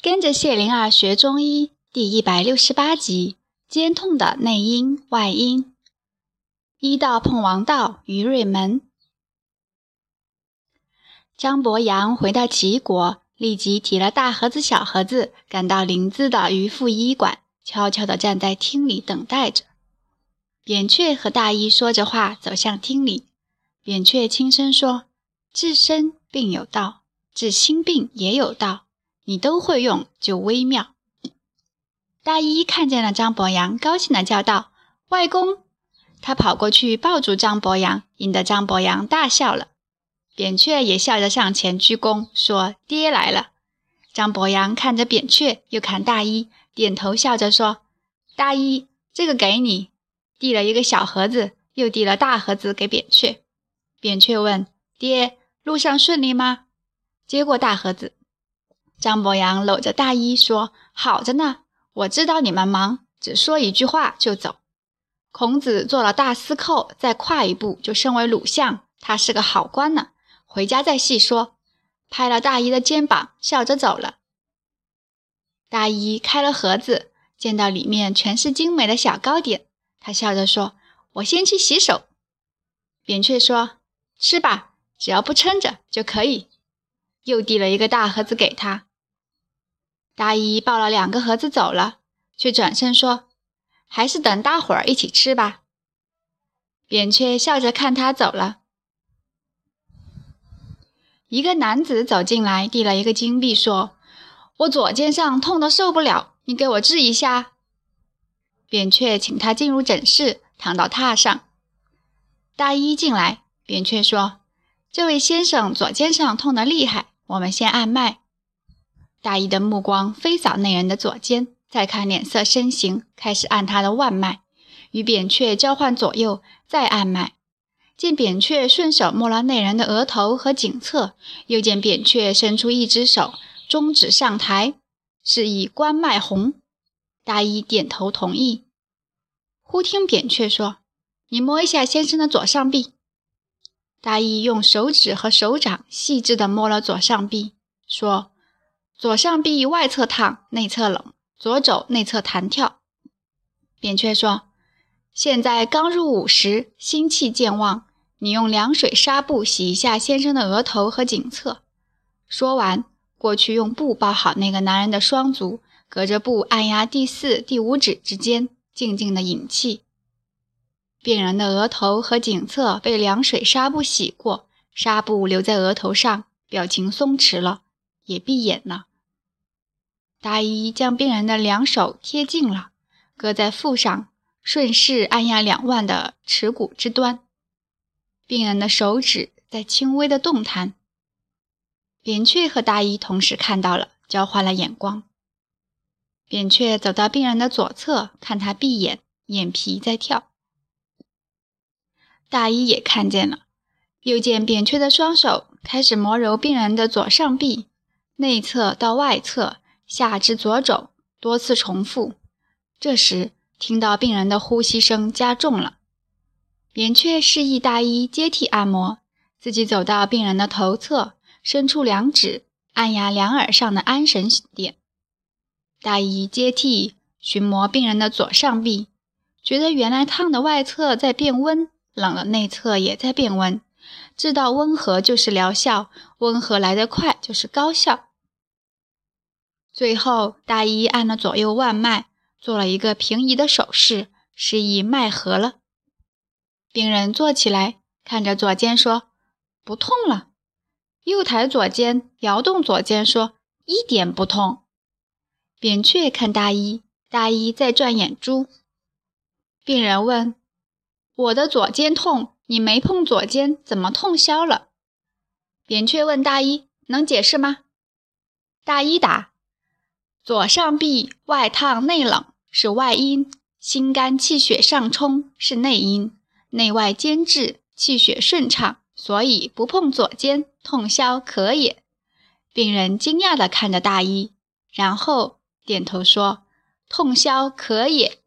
跟着谢灵儿学中医第一百六十八集：肩痛的内因外因。医道碰王道，于瑞门。张伯阳回到齐国，立即提了大盒子、小盒子，赶到临淄的于妇医馆，悄悄地站在厅里等待着。扁鹊和大医说着话，走向厅里。扁鹊轻声说：“治身病有道，治心病也有道。”你都会用，就微妙。大一看见了张博洋，高兴地叫道：“外公！”他跑过去抱住张博洋，引得张博洋大笑了。扁鹊也笑着上前鞠躬，说：“爹来了。”张博洋看着扁鹊，又看大一，点头笑着说：“大一，这个给你。”递了一个小盒子，又递了大盒子给扁鹊。扁鹊问：“爹，路上顺利吗？”接过大盒子。张博洋搂着大衣说：“好着呢，我知道你们忙，只说一句话就走。孔子做了大司寇，再跨一步就升为鲁相，他是个好官呢。回家再细说。”拍了大衣的肩膀，笑着走了。大衣开了盒子，见到里面全是精美的小糕点，他笑着说：“我先去洗手。”扁鹊说：“吃吧，只要不撑着就可以。”又递了一个大盒子给他。大姨抱了两个盒子走了，却转身说：“还是等大伙儿一起吃吧。”扁鹊笑着看他走了。一个男子走进来，递了一个金币，说：“我左肩上痛得受不了，你给我治一下。”扁鹊请他进入诊室，躺到榻上。大医进来，扁鹊说：“这位先生左肩上痛得厉害，我们先按脉。”大医的目光飞扫那人的左肩，再看脸色身形，开始按他的腕脉，与扁鹊交换左右，再按脉。见扁鹊顺手摸了那人的额头和颈侧，又见扁鹊伸出一只手，中指上抬，示意关脉红。大医点头同意。忽听扁鹊说：“你摸一下先生的左上臂。”大医用手指和手掌细致地摸了左上臂，说。左上臂外侧烫，内侧冷，左肘内侧弹跳。扁鹊说：“现在刚入午时，心气渐旺，你用凉水纱布洗一下先生的额头和颈侧。”说完，过去用布包好那个男人的双足，隔着布按压第四、第五指之间，静静的引气。病人的额头和颈侧被凉水纱布洗过，纱布留在额头上，表情松弛了，也闭眼了。大医将病人的两手贴近了，搁在腹上，顺势按压两腕的耻骨之端。病人的手指在轻微的动弹。扁鹊和大医同时看到了，交换了眼光。扁鹊走到病人的左侧，看他闭眼，眼皮在跳。大医也看见了，又见扁鹊的双手开始磨揉病人的左上臂，内侧到外侧。下至左肘，多次重复。这时，听到病人的呼吸声加重了。扁鹊示意大医接替按摩，自己走到病人的头侧，伸出两指按压两耳上的安神点。大医接替寻摸病人的左上臂，觉得原来烫的外侧在变温，冷的内侧也在变温。知道温和就是疗效，温和来得快就是高效。最后，大医按了左右腕脉，做了一个平移的手势，示意脉合了。病人坐起来，看着左肩说：“不痛了。”右抬左肩，摇动左肩说：“一点不痛。”扁鹊看大医，大医在转眼珠。病人问：“我的左肩痛，你没碰左肩，怎么痛消了？”扁鹊问大医：“能解释吗？”大医答。左上臂外烫内冷是外因，心肝气血上冲是内因，内外兼治，气血顺畅，所以不碰左肩，痛消可也。病人惊讶地看着大医，然后点头说：“痛消可也。”